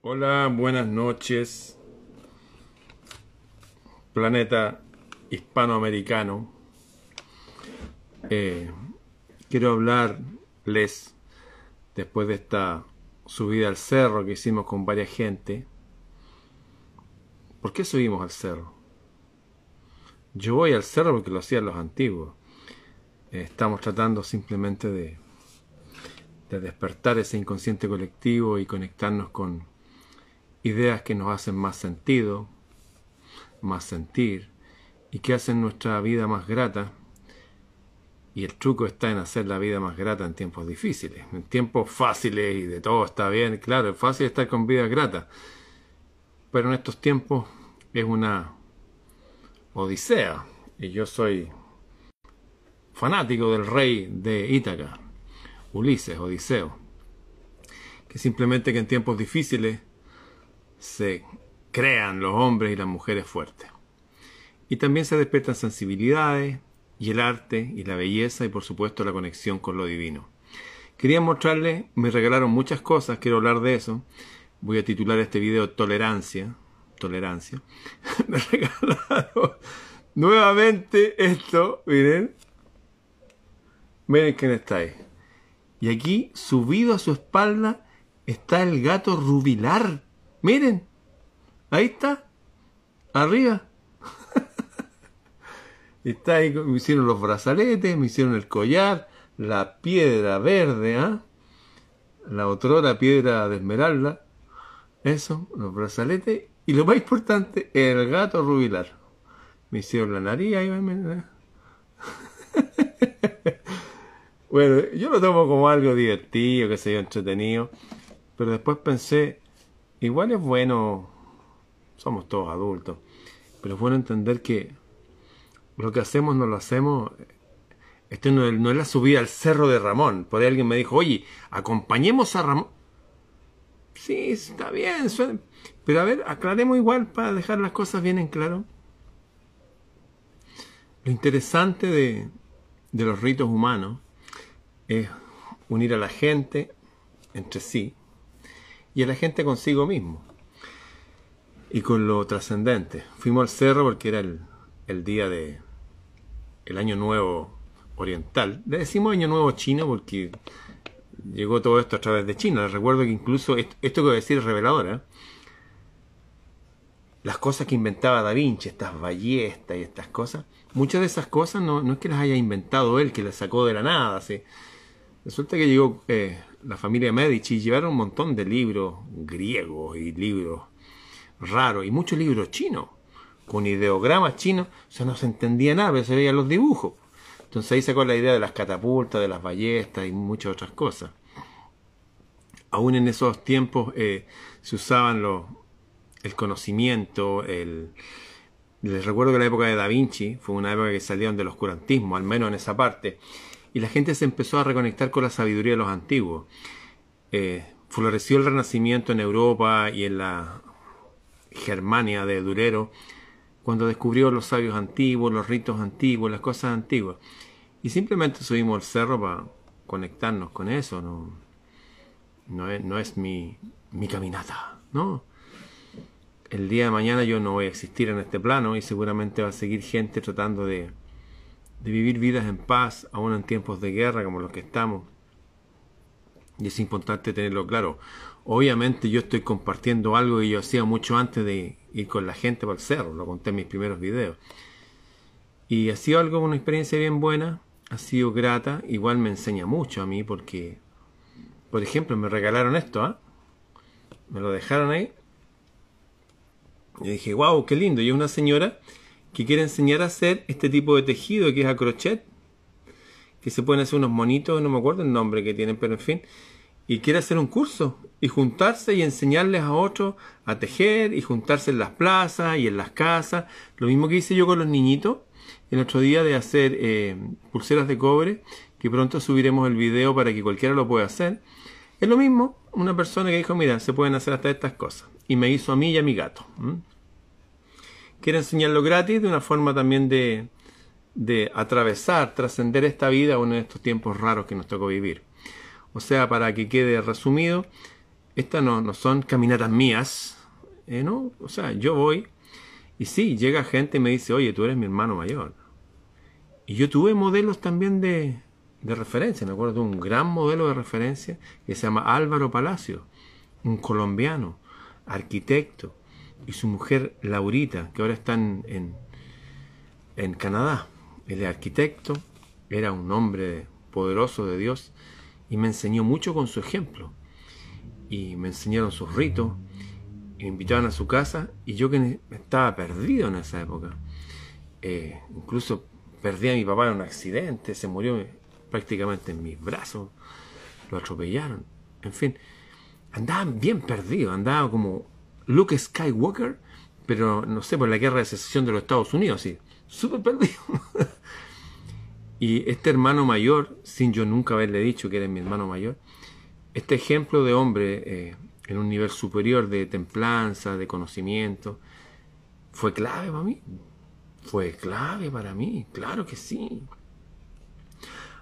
Hola, buenas noches. Planeta hispanoamericano. Eh, quiero hablarles después de esta subida al cerro que hicimos con varias gente. ¿Por qué subimos al cerro? Yo voy al cerro porque lo hacían los antiguos. Eh, estamos tratando simplemente de, de despertar ese inconsciente colectivo y conectarnos con ideas que nos hacen más sentido, más sentir y que hacen nuestra vida más grata. Y el truco está en hacer la vida más grata en tiempos difíciles. En tiempos fáciles y de todo está bien, claro, es fácil estar con vida grata. Pero en estos tiempos es una odisea. Y yo soy fanático del rey de Ítaca, Ulises, Odiseo. Que simplemente que en tiempos difíciles se crean los hombres y las mujeres fuertes. Y también se despiertan sensibilidades y el arte y la belleza y por supuesto la conexión con lo divino. Quería mostrarles, me regalaron muchas cosas, quiero hablar de eso. Voy a titular este video Tolerancia. Tolerancia. me regalaron nuevamente esto, miren. Miren quién está ahí. Y aquí, subido a su espalda, está el gato rubilar. Miren, ahí está, arriba. está ahí, me hicieron los brazaletes, me hicieron el collar, la piedra verde, ¿ah? la otra piedra de esmeralda, eso, los brazaletes, y lo más importante, el gato rubilar. Me hicieron la nariz, ahí bueno, yo lo tomo como algo divertido, que se yo, entretenido, pero después pensé, Igual es bueno, somos todos adultos, pero es bueno entender que lo que hacemos no lo hacemos. Esto no es, la subida al cerro de Ramón. Por ahí alguien me dijo, oye, acompañemos a Ramón. Sí, está bien, pero a ver, aclaremos igual para dejar las cosas bien en claro. Lo interesante de, de los ritos humanos es unir a la gente entre sí, y a la gente consigo mismo. Y con lo trascendente. Fuimos al cerro porque era el, día de el año nuevo oriental. Le decimos año nuevo chino porque llegó todo esto a través de China. Les recuerdo que incluso esto, que voy a decir es revelador. ¿eh? Las cosas que inventaba Da Vinci, estas ballestas y estas cosas, muchas de esas cosas no, no es que las haya inventado él, que las sacó de la nada. ¿sí? Resulta que llegó eh, la familia Medici llevaron un montón de libros griegos y libros raros y muchos libros chinos con ideogramas chinos, o sea, no se entendía nada, pero se veían los dibujos. Entonces ahí sacó la idea de las catapultas, de las ballestas y muchas otras cosas. Aún en esos tiempos eh, se usaban los, el conocimiento, el... Les recuerdo que la época de Da Vinci fue una época que salieron del oscurantismo, al menos en esa parte y la gente se empezó a reconectar con la sabiduría de los antiguos. Eh, floreció el renacimiento en Europa y en la Germania de Durero cuando descubrió los sabios antiguos, los ritos antiguos, las cosas antiguas. Y simplemente subimos al cerro para conectarnos con eso. No, no, es, no es mi, mi caminata, ¿no? El día de mañana yo no voy a existir en este plano y seguramente va a seguir gente tratando de de vivir vidas en paz, aún en tiempos de guerra como los que estamos. Y es importante tenerlo claro. Obviamente yo estoy compartiendo algo que yo hacía mucho antes de ir con la gente para el cerro, lo conté en mis primeros videos. Y ha sido algo, una experiencia bien buena, ha sido grata, igual me enseña mucho a mí porque, por ejemplo, me regalaron esto, ¿ah? Me lo dejaron ahí. Y dije, wow, qué lindo. Y una señora que quiere enseñar a hacer este tipo de tejido que es a crochet, que se pueden hacer unos monitos, no me acuerdo el nombre que tienen, pero en fin, y quiere hacer un curso y juntarse y enseñarles a otros a tejer y juntarse en las plazas y en las casas, lo mismo que hice yo con los niñitos el otro día de hacer eh, pulseras de cobre, que pronto subiremos el video para que cualquiera lo pueda hacer. Es lo mismo, una persona que dijo, mira, se pueden hacer hasta estas cosas. Y me hizo a mí y a mi gato quiero enseñarlo gratis de una forma también de, de atravesar, trascender esta vida uno de estos tiempos raros que nos tocó vivir. O sea, para que quede resumido, estas no, no son caminatas mías, eh, ¿no? O sea, yo voy y sí, llega gente y me dice, oye, tú eres mi hermano mayor. Y yo tuve modelos también de, de referencia, me acuerdo de un gran modelo de referencia que se llama Álvaro Palacio, un colombiano, arquitecto, y su mujer Laurita, que ahora están en, en Canadá. Él es arquitecto, era un hombre poderoso de Dios y me enseñó mucho con su ejemplo. Y me enseñaron sus ritos, me invitaban a su casa y yo que estaba perdido en esa época. Eh, incluso perdí a mi papá en un accidente, se murió prácticamente en mis brazos, lo atropellaron. En fin, andaban bien perdidos, andaba como Luke Skywalker, pero no sé, por la guerra de secesión de los Estados Unidos, sí, súper perdido. y este hermano mayor, sin yo nunca haberle dicho que era mi hermano mayor, este ejemplo de hombre eh, en un nivel superior de templanza, de conocimiento, fue clave para mí. Fue clave para mí, claro que sí.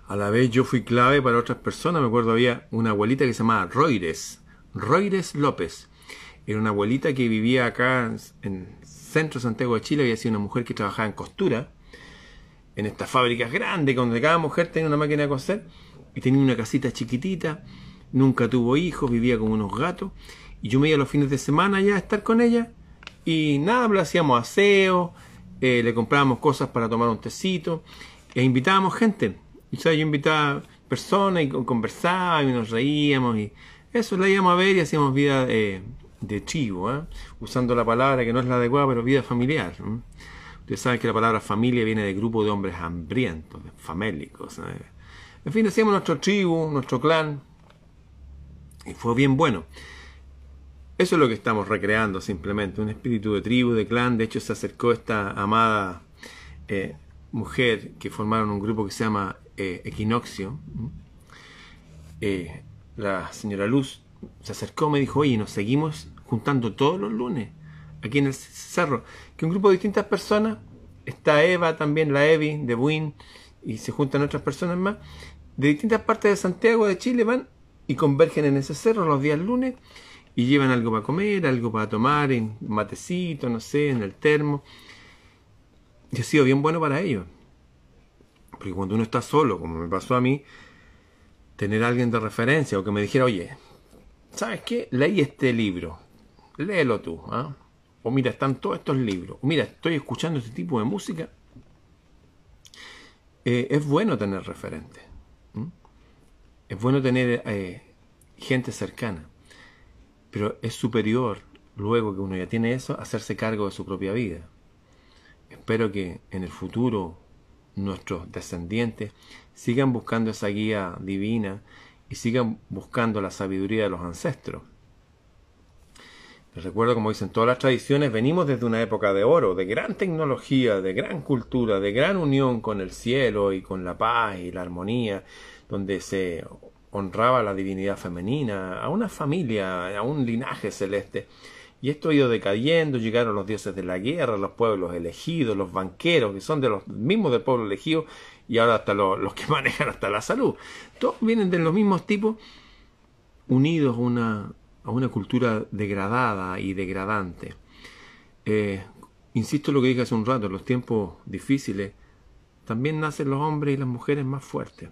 A la vez yo fui clave para otras personas. Me acuerdo había una abuelita que se llamaba Roires, Roires López. Era una abuelita que vivía acá en centro Santiago de Chile. Había sido una mujer que trabajaba en costura, en estas fábricas grandes, donde cada mujer tenía una máquina de coser y tenía una casita chiquitita nunca tuvo hijos, vivía con unos gatos, y yo me iba los fines de semana ya a estar con ella, y nada, le hacíamos aseo, eh, le comprábamos cosas para tomar un tecito, e invitábamos gente. O sea, yo invitaba personas y conversaba y nos reíamos, y eso la íbamos a ver y hacíamos vida eh, de chivo, ¿eh? usando la palabra que no es la adecuada, pero vida familiar. Ustedes saben que la palabra familia viene de grupo de hombres hambrientos, famélicos. En fin, hacíamos nuestro tribu, nuestro clan, y fue bien bueno. Eso es lo que estamos recreando simplemente, un espíritu de tribu, de clan. De hecho, se acercó esta amada eh, mujer que formaron un grupo que se llama eh, Equinoccio. Eh, la señora Luz se acercó, me dijo, oye, nos seguimos juntando todos los lunes aquí en el cerro. Que un grupo de distintas personas, está Eva también, la Evi, de Buin, y se juntan otras personas más, de distintas partes de Santiago, de Chile, van y convergen en ese cerro los días lunes y llevan algo para comer, algo para tomar, en matecito, no sé, en el termo. Y ha sido bien bueno para ellos. Porque cuando uno está solo, como me pasó a mí, tener a alguien de referencia o que me dijera, oye, ¿sabes qué? Leí este libro, léelo tú. ¿ah? O mira, están todos estos libros. Mira, estoy escuchando este tipo de música. Eh, es bueno tener referentes es bueno tener eh, gente cercana, pero es superior, luego que uno ya tiene eso, hacerse cargo de su propia vida. Espero que en el futuro nuestros descendientes sigan buscando esa guía divina y sigan buscando la sabiduría de los ancestros. Les recuerdo, como dicen todas las tradiciones, venimos desde una época de oro, de gran tecnología, de gran cultura, de gran unión con el cielo y con la paz y la armonía donde se honraba la divinidad femenina, a una familia, a un linaje celeste. Y esto ha ido decayendo, llegaron los dioses de la guerra, los pueblos elegidos, los banqueros, que son de los mismos del pueblo elegido, y ahora hasta los, que manejan hasta la salud. Todos vienen de los mismos tipos, unidos a una, a una cultura degradada y degradante. Eh, insisto en lo que dije hace un rato, en los tiempos difíciles, también nacen los hombres y las mujeres más fuertes.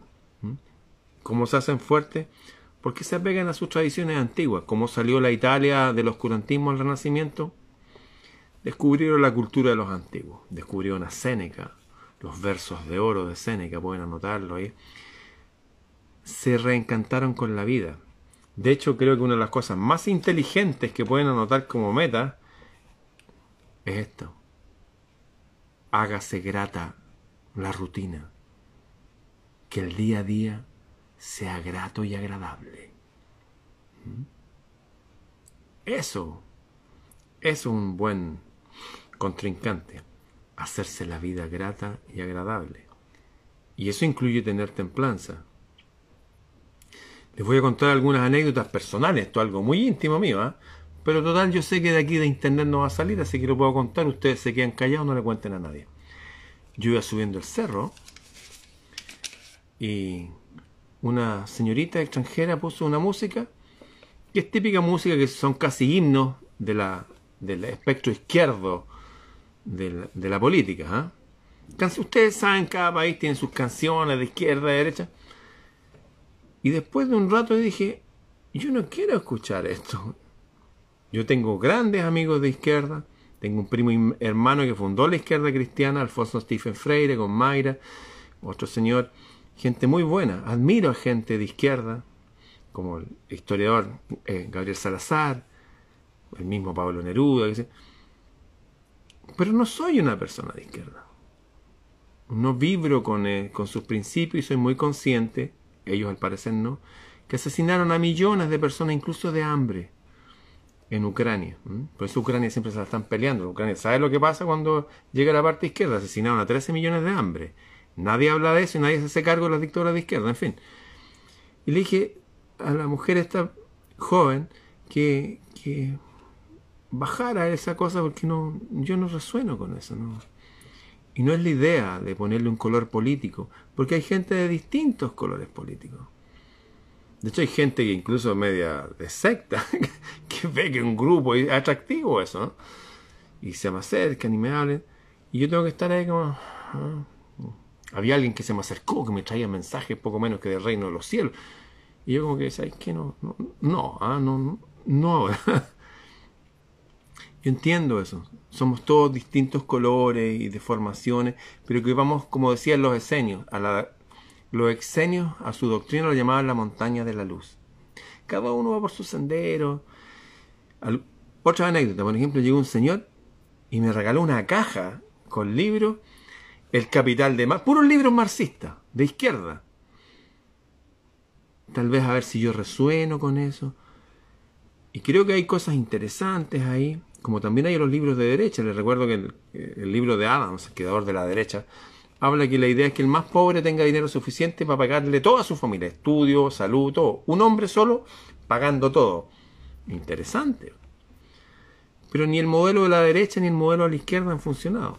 ¿Cómo se hacen fuertes? Porque se apegan a sus tradiciones antiguas. ¿Cómo salió la Italia del oscurantismo al Renacimiento? Descubrieron la cultura de los antiguos. Descubrieron a Séneca, los versos de oro de Séneca, pueden anotarlo ahí. Se reencantaron con la vida. De hecho, creo que una de las cosas más inteligentes que pueden anotar como meta es esto. Hágase grata la rutina que el día a día sea grato y agradable. ¿Mm? Eso es un buen contrincante, hacerse la vida grata y agradable. Y eso incluye tener templanza. Les voy a contar algunas anécdotas personales, esto es algo muy íntimo mío, ¿ah? pero total yo sé que de aquí de internet no va a salir, así que lo puedo contar, ustedes se quedan callados, no le cuenten a nadie. Yo iba subiendo el cerro y una señorita extranjera puso una música que es típica música que son casi himnos de la, del espectro izquierdo de la, política. ¿ah? Ustedes saben, cada país tiene sus canciones de izquierda, de derecha. Y después de un rato dije, yo no quiero escuchar esto. Yo tengo grandes amigos de izquierda. Tengo un primo hermano que fundó la izquierda cristiana, Alfonso Stephen Freire, con Mayra, otro señor. Gente muy buena. Admiro a gente de izquierda, como el historiador eh, Gabriel Salazar, el mismo Pablo Neruda. Pero no soy una persona de izquierda. No vibro con, eh, con sus principios y soy muy consciente ellos al parecer no, que asesinaron a millones de personas, incluso de hambre, en Ucrania. Por eso Ucrania siempre se la están peleando. Ucrania, ¿sabe lo que pasa cuando llega la parte izquierda? Asesinaron a 13 millones de hambre. Nadie habla de eso y nadie se hace cargo de las dictaduras de izquierda, en fin. Y le dije a la mujer esta joven que, que bajara esa cosa porque no, yo no resueno con eso, ¿no? Y no es la idea de ponerle un color político, porque hay gente de distintos colores políticos. De hecho, hay gente que incluso media de secta, que ve que un grupo es atractivo eso, ¿no? Y se me acercan y me hablan. Y yo tengo que estar ahí como... Ah". Había alguien que se me acercó, que me traía mensajes poco menos que del reino de los cielos. Y yo como que, ¿sabes qué? No, no, no, ah, no, no, no. Yo entiendo eso. Somos todos distintos colores y deformaciones, pero que vamos, como decían los esenios, a la, los exenios a su doctrina lo llamaban la montaña de la luz. Cada uno va por su sendero. otra anécdota, por ejemplo, llegó un señor y me regaló una caja con libros, El Capital de Marx, puros libros marxistas, de izquierda. Tal vez a ver si yo resueno con eso. Y creo que hay cosas interesantes ahí como también hay los libros de derecha. Les recuerdo que el, libro de Adams, el creador de la derecha, habla que la idea es que el más pobre tenga dinero suficiente para pagarle toda su familia, estudio, salud, todo. Un hombre solo pagando todo. Interesante. Pero ni el modelo de la derecha ni el modelo de la izquierda han funcionado.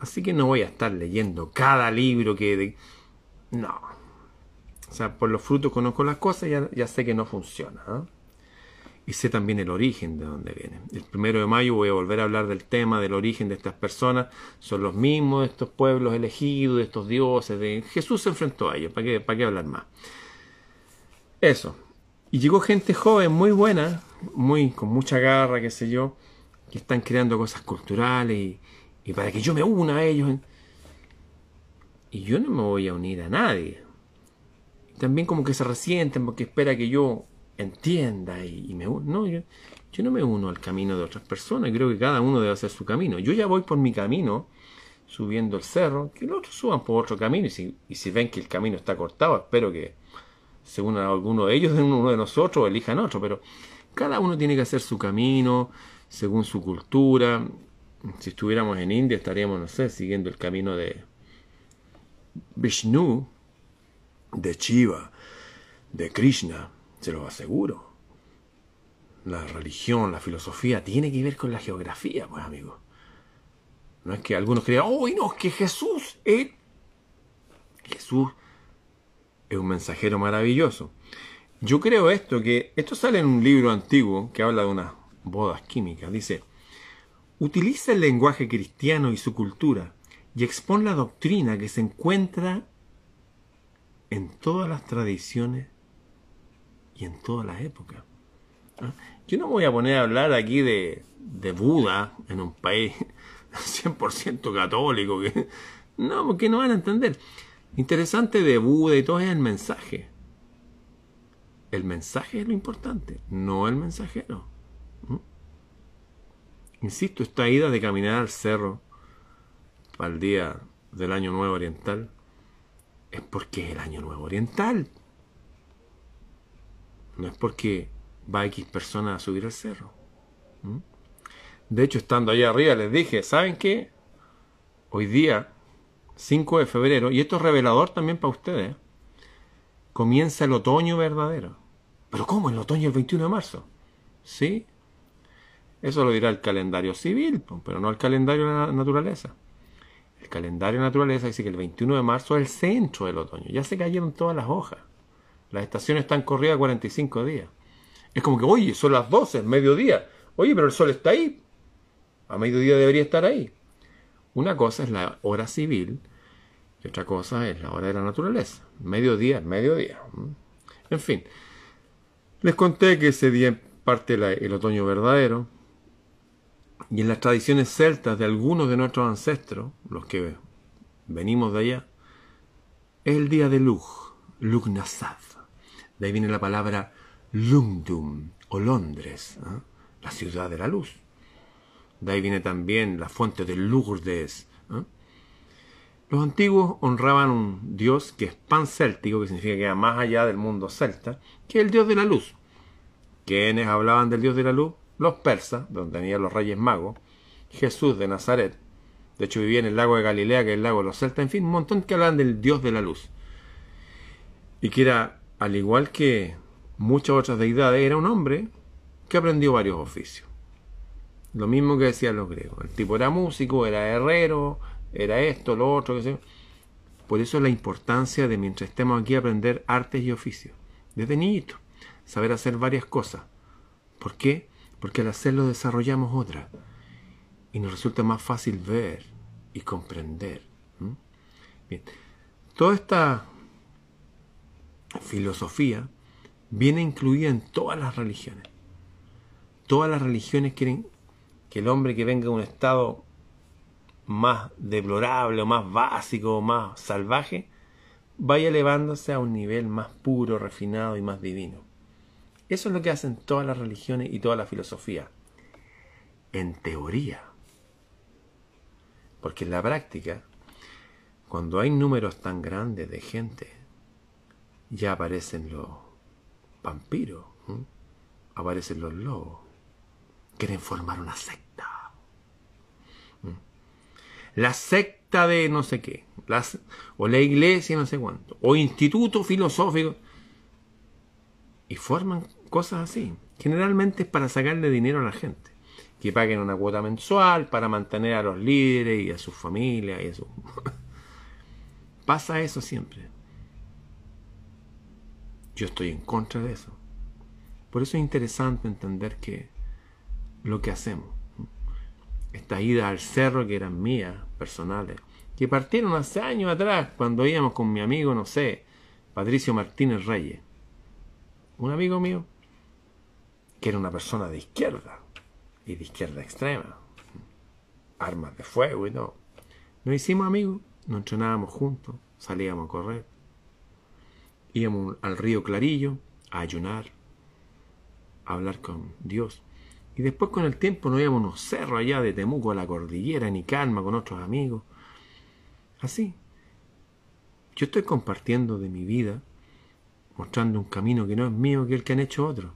Así que no voy a estar leyendo cada libro que... No. O sea, por los frutos conozco las cosas, ya, ya sé que no funciona. ¿eh? Y sé también el origen de dónde vienen. El primero de mayo voy a volver a hablar del tema del origen de estas personas. Son los mismos de estos pueblos elegidos, de estos dioses. De... Jesús se enfrentó a ellos. ¿Para qué, ¿Para qué hablar más? Eso. Y llegó gente joven, muy buena, muy con mucha garra, qué sé yo, que están creando cosas culturales y, y para que yo me una a ellos. Y yo no me voy a unir a nadie. También como que se resienten porque espera que yo entienda y, me no yo, yo, no me uno al camino de otras personas creo que cada uno debe hacer su camino. Yo ya voy por mi camino subiendo el cerro que los otros suban por otro camino y si, y si ven que el camino está cortado espero que según alguno de ellos uno de nosotros elijan otro pero cada uno tiene que hacer su camino según su cultura. Si estuviéramos en India estaríamos no sé siguiendo el camino de Vishnu de Shiva de Krishna se lo aseguro. La religión, la filosofía, tiene que ver con la geografía, pues amigos. No es que algunos crean, ¡oh, no! Que Jesús, es... Jesús es un mensajero maravilloso. Yo creo esto, que esto sale en un libro antiguo que habla de unas bodas químicas. Dice, utiliza el lenguaje cristiano y su cultura y expone la doctrina que se encuentra en todas las tradiciones y en todas las épocas. Yo no voy a poner a hablar aquí de, de Buda en un país 100% católico. No, porque no van a entender. Interesante de Buda y todo es el mensaje. El mensaje es lo importante, no el mensajero. Insisto, esta ida de caminar al cerro para el día del Año Nuevo Oriental es porque es el Año Nuevo Oriental. No es porque va X personas a subir el cerro. De hecho, estando allá arriba, les dije, ¿saben qué? Hoy día, 5 de febrero, y esto es revelador también para ustedes, comienza el otoño verdadero. ¿Pero cómo? ¿El otoño el 21 de marzo? ¿Sí? Eso lo dirá el calendario civil, pero no el calendario de la naturaleza. El calendario de la naturaleza dice que el 21 de marzo es el centro del otoño. Ya se cayeron todas las hojas. Las estaciones están corridas 45 días. Es como que, oye, son las 12, mediodía. Oye, pero el sol está ahí. A mediodía debería estar ahí. Una cosa es la hora civil y otra cosa es la hora de la naturaleza. Mediodía, mediodía. En fin, les conté que ese día parte el otoño verdadero y en las tradiciones celtas de algunos de nuestros ancestros, los que venimos de allá, es el día de Lug, Lugnasad. De ahí viene la palabra Lungdum o Londres, ¿eh? la ciudad de la luz. De ahí viene también la fuente de Lourdes. ¿eh? Los antiguos honraban un dios que es pan-céltico, que significa que va más allá del mundo celta, que es el dios de la luz. ¿Quiénes hablaban del dios de la luz? Los persas, donde tenían los reyes magos, Jesús de Nazaret, de hecho vivía en el lago de Galilea, que es el lago de los celtas, en fin, un montón que hablaban del dios de la luz. Y que era, al igual que muchas otras deidades, era un hombre que aprendió varios oficios. Lo mismo que decían los griegos. El tipo era músico, era herrero, era esto, lo otro, que sé. Por eso la importancia de mientras estemos aquí aprender artes y oficios. Desde niñito. Saber hacer varias cosas. ¿Por qué? Porque al hacerlo desarrollamos otra. Y nos resulta más fácil ver y comprender. Bien. Toda esta filosofía viene incluida en todas las religiones. Todas las religiones quieren que el hombre que venga de un estado más deplorable o más básico o más salvaje, vaya elevándose a un nivel más puro, refinado y más divino. Eso es lo que hacen todas las religiones y toda la filosofía. En teoría. Porque en la práctica, cuando hay números tan grandes de gente, ya aparecen los vampiros, aparecen los lobos. Quieren formar una secta la secta de no sé qué, o la iglesia no sé cuánto, o instituto filosófico, y forman cosas así. Generalmente es para sacarle dinero a la gente, que paguen una cuota mensual para mantener a los líderes y a sus familias y eso. Pasa eso siempre. Yo estoy en contra de eso. Por eso es interesante entender que lo que hacemos estas idas al cerro que eran mías, personales, que partieron hace años atrás cuando íbamos con mi amigo, no sé, Patricio Martínez Reyes. Un amigo mío que era una persona de izquierda y de izquierda extrema, armas de fuego y todo. Nos hicimos amigos, nos entrenábamos juntos, salíamos a correr, íbamos al río Clarillo a ayunar, a hablar con Dios. Y después con el tiempo nos íbamos unos cerros allá de Temuco a la cordillera, ni calma, con otros amigos. Así. Yo estoy compartiendo de mi vida, mostrando un camino que no es mío que el que han hecho otros.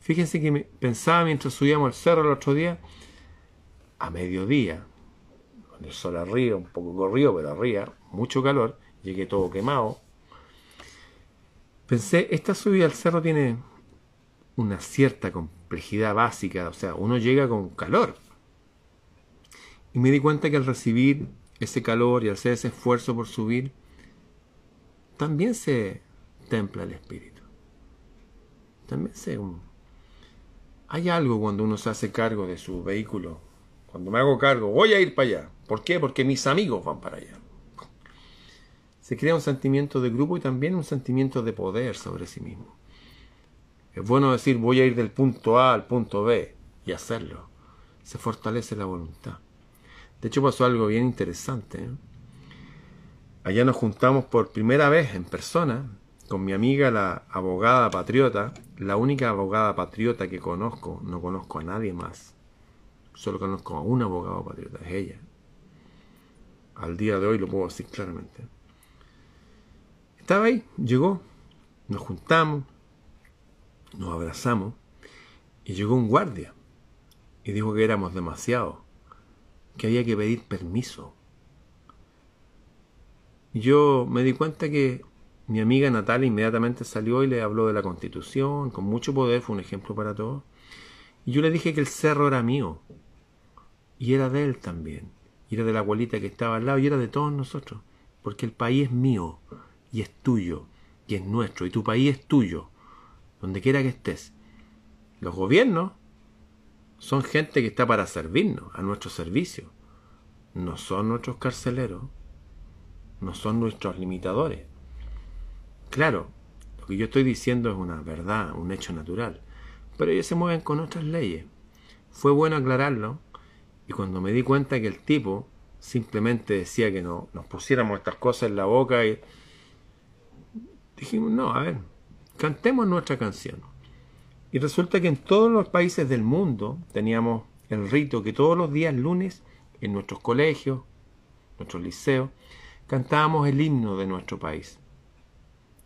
Fíjense que pensaba mientras subíamos al cerro el otro día, a mediodía, con el sol arriba, un poco corrido, pero arriba, mucho calor, llegué todo quemado. Pensé, esta subida al cerro tiene una cierta complejidad básica, o sea, uno llega con calor. Y me di cuenta que al recibir ese calor y hacer ese esfuerzo por subir, también se templa el espíritu. También se... Hay algo cuando uno se hace cargo de su vehículo. Cuando me hago cargo, voy a ir para allá. ¿Por qué? Porque mis amigos van para allá. Se crea un sentimiento de grupo y también un sentimiento de poder sobre sí mismo. Es bueno decir voy a ir del punto A al punto B y hacerlo. Se fortalece la voluntad. De hecho pasó algo bien interesante. ¿eh? Allá nos juntamos por primera vez en persona con mi amiga la abogada patriota, la única abogada patriota que conozco, no conozco a nadie más. Solo conozco a un abogado patriota, es ella. Al día de hoy lo puedo decir claramente. Estaba ahí, llegó, nos juntamos, nos abrazamos y llegó un guardia y dijo que éramos demasiado, que había que pedir permiso. Yo me di cuenta que mi amiga Natalia inmediatamente salió y le habló de la constitución, con mucho poder, fue un ejemplo para todos. Y yo le dije que el cerro era mío, y era de él también, y era de la abuelita que estaba al lado, y era de todos nosotros, porque el país es mío, y es tuyo, y es nuestro, y tu país es tuyo donde quiera que estés. Los gobiernos son gente que está para servirnos, a nuestro servicio. No son nuestros carceleros, no son nuestros limitadores. Claro, lo que yo estoy diciendo es una verdad, un hecho natural, pero ellos se mueven con otras leyes. Fue bueno aclararlo y cuando me di cuenta que el tipo simplemente decía que no, nos pusiéramos estas cosas en la boca y dijimos, no, a ver, cantemos nuestra canción. Y resulta que en todos los países del mundo teníamos el rito que todos los días lunes en nuestros colegios, nuestros liceos, cantábamos el himno de nuestro país.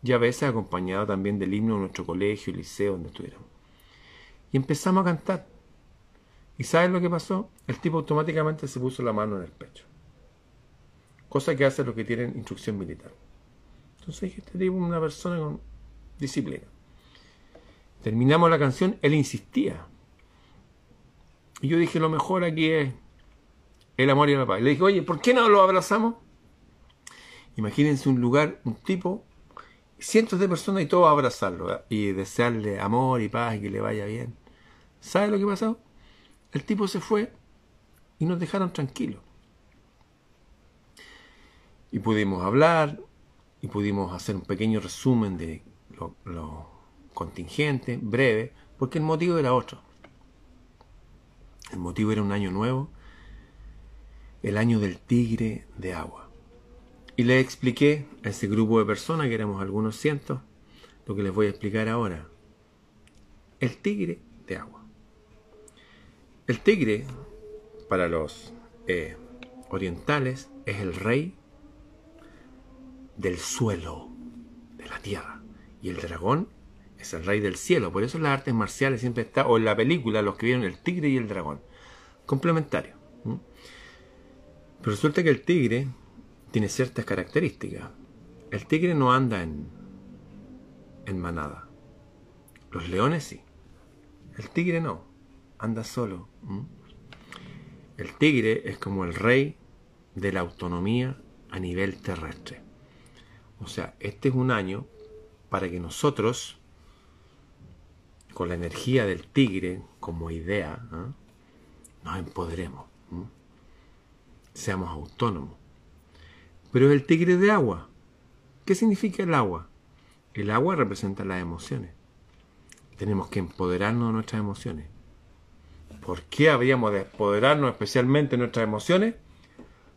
Y a veces acompañado también del himno de nuestro colegio, liceo, donde estuviéramos. Y empezamos a cantar. ¿Y sabes lo que pasó? El tipo automáticamente se puso la mano en el pecho. Cosa que hacen los que tienen instrucción militar. Entonces este tipo es una persona con disciplina. Terminamos la canción, él insistía. Y yo dije, lo mejor aquí es el amor y la paz. le dije, oye, ¿por qué no lo abrazamos? Imagínense un lugar, un tipo, cientos de personas y todos abrazarlo y desearle amor y paz y que le vaya bien. ¿Sabe lo que pasó? El tipo se fue y nos dejaron tranquilos. Y pudimos hablar y pudimos hacer un pequeño resumen de lo, contingente, breve, porque el motivo era otro. El motivo era un año nuevo, el año del tigre de agua. Y le expliqué a ese grupo de personas, que éramos algunos cientos, lo que les voy a explicar ahora. El tigre de agua. El tigre, para los eh, orientales, es el rey del suelo, de la tierra. Y el dragón es el rey del cielo. Por eso las artes marciales siempre está, o en la película, los que vieron el tigre y el dragón. Complementario. Pero resulta que el tigre tiene ciertas características. El tigre no anda en, en manada. Los leones sí. El tigre no. Anda solo. El tigre es como el rey de la autonomía a nivel terrestre. O sea, este es un año para que nosotros, con la energía del tigre como idea, ¿ah? nos empoderemos, seamos autónomos. Pero el tigre de agua. ¿Qué significa el agua? El agua representa las emociones. Tenemos que empoderarnos de nuestras emociones. ¿Por qué habríamos de empoderarnos especialmente de nuestras emociones?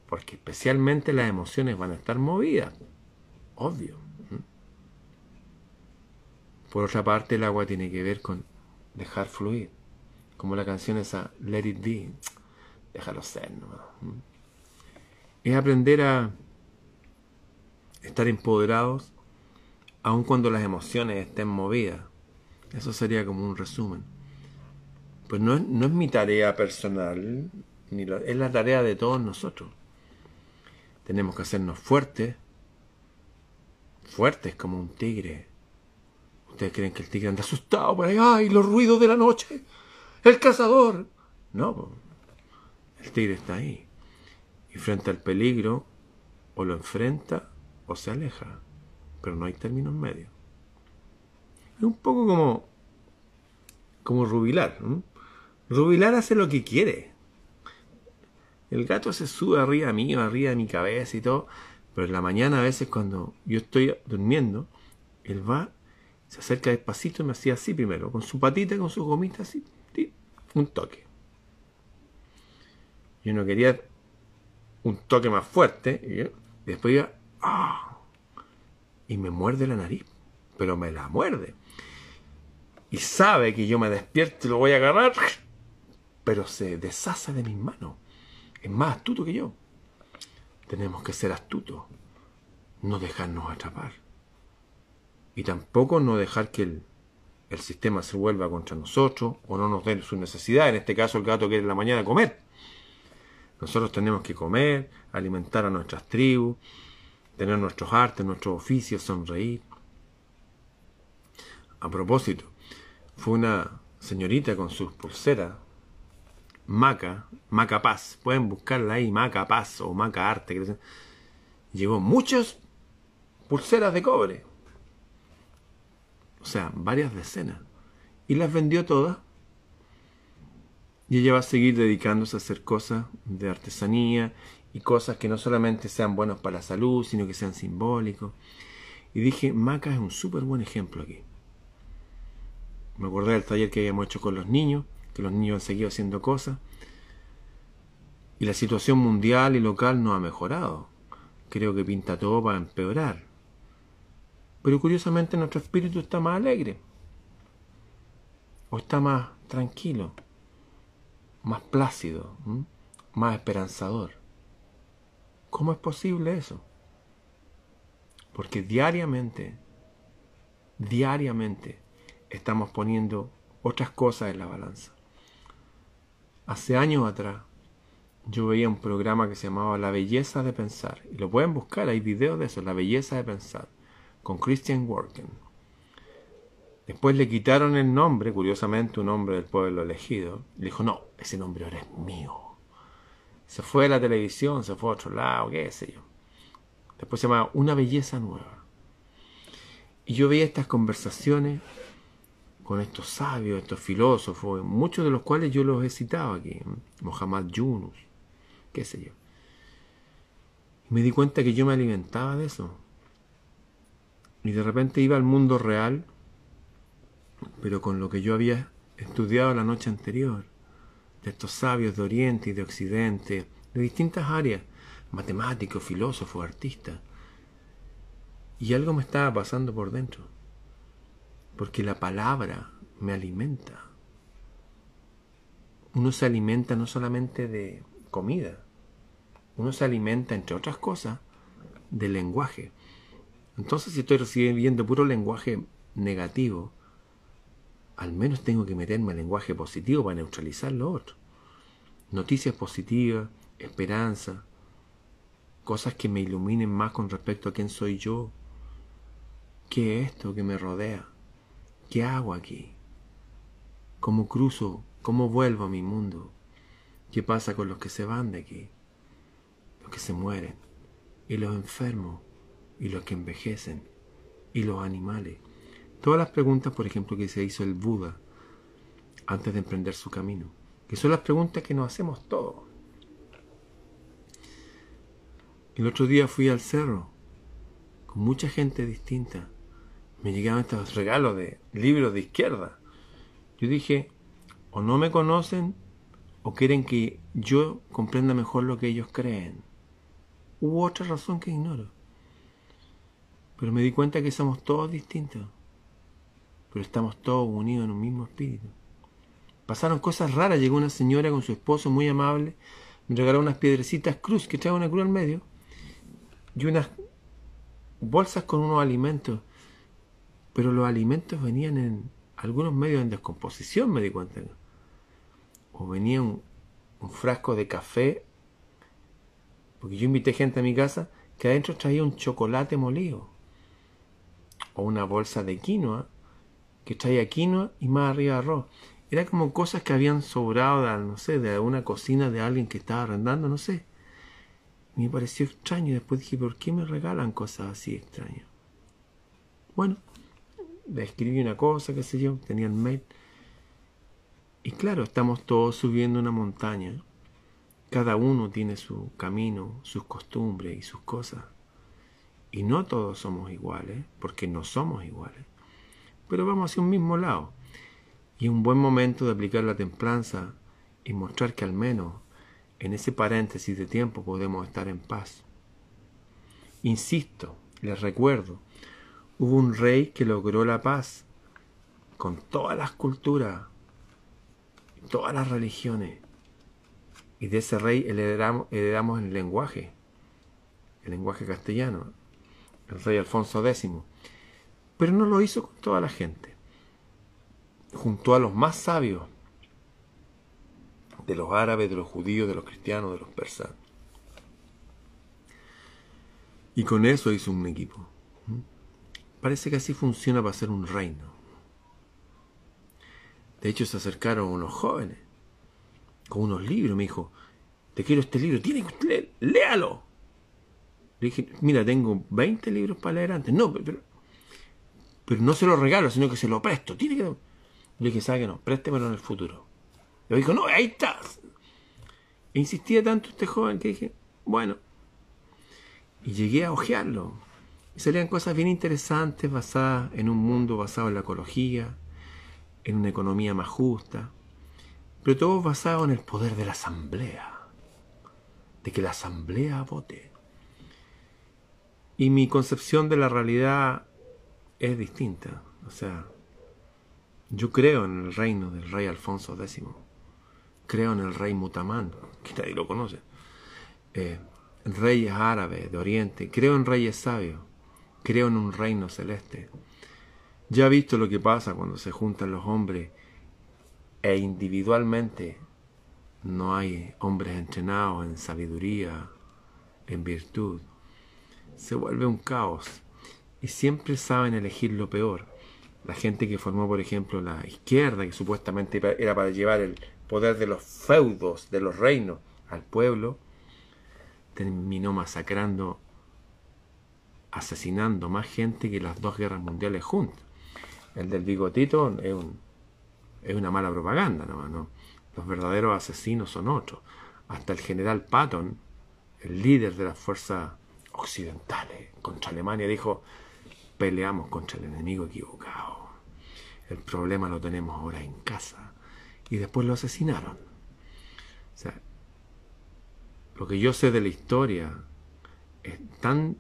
Porque especialmente las emociones van a estar movidas. Obvio. Por otra parte, el agua tiene que ver con dejar fluir. Como la canción esa, Let It Be. Déjalo ser, ¿no? Es aprender a estar empoderados aun cuando las emociones estén movidas. Eso sería como un resumen. Pues no es, no es mi tarea personal, ni es la tarea de todos nosotros. Tenemos que hacernos fuertes, fuertes como un tigre. ¿Ustedes creen que el tigre anda asustado por ahí? ¡Ay, los ruidos de la noche! ¡El cazador! No, el tigre está ahí. Y frente al peligro, o lo enfrenta o se aleja, pero no hay términos medios. Es un poco como, como Rubilar. Rubilar hace lo que quiere. El gato se sube arriba mío, arriba de mi cabeza y todo, pero en la mañana a veces cuando yo estoy durmiendo, él va, se acerca despacito y me hacía así primero, con su patita, con su gomita así, un toque. Yo no quería un toque más fuerte, y después iba ¡Ah! Y me muerde la nariz, pero me la muerde. Y sabe que yo me despierto y lo voy a agarrar, pero se deshace de mis manos. Es más astuto que yo. Tenemos que ser astutos, no dejarnos atrapar. Y tampoco no dejar que el, el sistema se vuelva contra nosotros o no nos den su necesidad. En este caso, el gato quiere en la mañana comer. Nosotros tenemos que comer, alimentar a nuestras tribus, tener nuestros artes, nuestros oficios, sonreír. A propósito, fue una señorita con sus pulseras, Maca, Maca Paz, pueden buscarla ahí, Maca Paz o Maca Arte, llevó muchas pulseras de cobre, o sea, varias decenas, y las vendió todas. Y ella va a seguir dedicándose a hacer cosas de artesanía y cosas que no solamente sean buenos para la salud, sino que sean simbólicos. Y dije, Maca es un súper buen ejemplo aquí. Me acordé del taller que habíamos hecho con los niños, que los niños han seguido haciendo cosas. Y la situación mundial y local no ha mejorado. Creo que pinta todo para empeorar. Pero curiosamente nuestro espíritu está más alegre. O está más tranquilo. Más plácido. Más esperanzador. ¿Cómo es posible eso? Porque diariamente, diariamente, estamos poniendo otras cosas en la balanza. Hace años atrás, yo veía un programa que se llamaba La Belleza de Pensar. Y lo pueden buscar, hay videos de eso, La Belleza de Pensar, con Christian Worken. Después le quitaron el nombre, curiosamente un hombre del pueblo elegido. Le dijo, no, ese nombre ahora es mío. Se fue a la televisión, se fue a otro lado, qué sé yo. Después se llamaba Una Belleza Nueva. Y yo veía estas conversaciones con estos sabios, estos filósofos, muchos de los cuales yo los he citado aquí, Mohammad Yunus, qué sé yo. Me di cuenta que yo me alimentaba de eso. Y de repente iba al mundo real, pero con lo que yo había estudiado la noche anterior, de estos sabios de Oriente y de Occidente, de distintas áreas, matemáticos, filósofos, artistas. Y algo me estaba pasando por dentro porque la palabra me alimenta. Uno se alimenta no solamente de comida, uno se alimenta, entre otras cosas, del lenguaje. Entonces, si estoy recibiendo puro lenguaje negativo, al menos tengo que meterme en lenguaje positivo para neutralizar lo otro. Noticias positivas, esperanza, cosas que me iluminen más con respecto a quién soy yo, qué es esto que me rodea. ¿Qué hago aquí? ¿Cómo cruzo? ¿Cómo vuelvo a mi mundo? ¿Qué pasa con los que se van de aquí? Los que se mueren, y los enfermos, y los que envejecen, y los animales. Todas las preguntas, por ejemplo, que se hizo el Buda antes de emprender su camino, que son las preguntas que nos hacemos todos. El otro día fui al cerro con mucha gente distinta me llegaban estos regalos de libros de izquierda. Yo dije, o no me conocen o quieren que yo comprenda mejor lo que ellos creen. Hubo otra razón que ignoro. Pero me di cuenta que somos todos distintos. Pero estamos todos unidos en un mismo espíritu. Pasaron cosas raras. Llegó una señora con su esposo muy amable. Me regaló unas piedrecitas cruz que trae una cruz al medio. Y unas bolsas con unos alimentos pero los alimentos venían en algunos medios en descomposición, me di cuenta. O venía un, frasco de café, porque yo invité gente a mi casa que adentro traía un chocolate molido, o una bolsa de quinoa, que traía quinoa y más arriba arroz. Era como cosas que habían sobrado de, no sé, de una cocina de alguien que estaba arrendando, no sé. Me pareció extraño. Después dije, ¿por qué me regalan cosas así extrañas? Bueno, le escribí una cosa, qué sé yo, tenía el mail. Y claro, estamos todos subiendo una montaña. Cada uno tiene su camino, sus costumbres y sus cosas. Y no todos somos iguales, porque no somos iguales. Pero vamos hacia un mismo lado. Y un buen momento de aplicar la templanza y mostrar que al menos en ese paréntesis de tiempo podemos estar en paz. Insisto, les recuerdo, Hubo un rey que logró la paz con todas las culturas, todas las religiones. Y de ese rey heredamos, heredamos el lenguaje, el lenguaje castellano, el rey Alfonso X. Pero no lo hizo con toda la gente. Junto a los más sabios de los árabes, de los judíos, de los cristianos, de los persas. Y con eso hizo un equipo. Parece que así funciona para ser un reino. De hecho, se acercaron unos jóvenes con unos libros. Me dijo, te quiero este libro, tiene que leer, léalo. Le dije, mira, tengo 20 libros para leer antes. No, pero, pero no se lo regalo, sino que se lo presto. Tiene que... Le dije, ¿sabe que no? Préstemelo en el futuro. Le dijo, no, ahí está. E insistía tanto este joven que dije, bueno. Y llegué a ojearlo. Y salían cosas bien interesantes basadas en un mundo basado en la ecología, en una economía más justa, pero todo basado en el poder de la asamblea, de que la asamblea vote. Y mi concepción de la realidad es distinta. O sea, yo creo en el reino del rey Alfonso X. Creo en el rey Mutamán, que nadie lo conoce. Eh, reyes árabes de Oriente. Creo en reyes sabios. Creo en un reino celeste. Ya he visto lo que pasa cuando se juntan los hombres e individualmente no hay hombres entrenados en sabiduría, en virtud. Se vuelve un caos y siempre saben elegir lo peor. La gente que formó, por ejemplo, la izquierda, que supuestamente era para llevar el poder de los feudos, de los reinos, al pueblo, terminó masacrando, asesinando más gente que las dos guerras mundiales juntas. El del bigotito es, un, es una mala propaganda, ¿no? Los verdaderos asesinos son otros. Hasta el general Patton, el líder de las fuerzas occidentales contra Alemania, dijo, peleamos contra el enemigo equivocado. El problema lo tenemos ahora en casa. Y después lo asesinaron. O sea, lo que yo sé de la historia es tan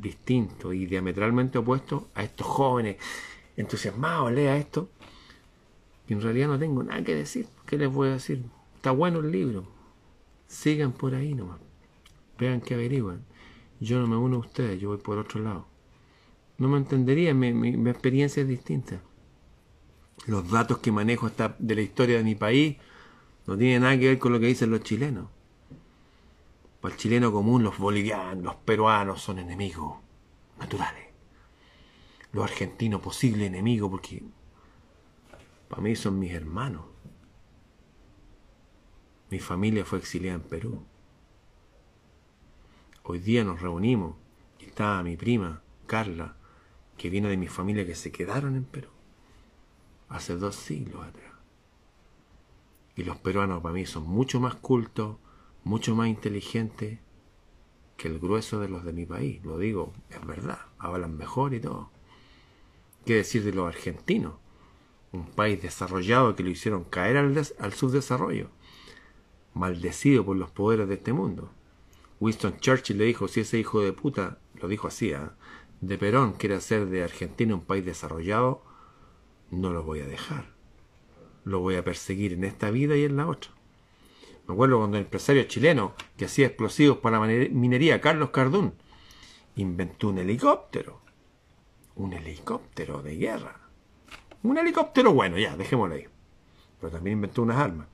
distinto y diametralmente opuesto a estos jóvenes entusiasmados, lea esto, que en realidad no tengo nada que decir. ¿Qué les voy a decir? Está bueno el libro. Sigan por ahí nomás. Vean que averiguan. Yo no me uno a ustedes, yo voy por otro lado no me entendería, mi, experiencia es distinta. Los datos que manejo hasta de la historia de mi país no tienen nada que ver con lo que dicen los chilenos. Para el chileno común, los bolivianos, los peruanos son enemigos naturales. Los argentinos, posible enemigo, porque para mí son mis hermanos. Mi familia fue exiliada en Perú. Hoy día nos reunimos y estaba mi prima, Carla, que viene de mi familia que se quedaron en Perú hace dos siglos atrás. Y los peruanos para mí son mucho más cultos, mucho más inteligentes que el grueso de los de mi país. Lo digo, es verdad, hablan mejor y todo. ¿Qué decir de los argentinos? Un país desarrollado que lo hicieron caer al, al subdesarrollo, maldecido por los poderes de este mundo. Winston Churchill le dijo, si ese hijo de puta, lo dijo así, ¿eh? de Perón quiere hacer de Argentina un país desarrollado, no lo voy a dejar. Lo voy a perseguir en esta vida y en la otra. Me acuerdo cuando el empresario chileno que hacía explosivos para la minería, Carlos Cardún, inventó un helicóptero. Un helicóptero de guerra. Un helicóptero bueno, ya, dejémoslo ahí. Pero también inventó unas armas.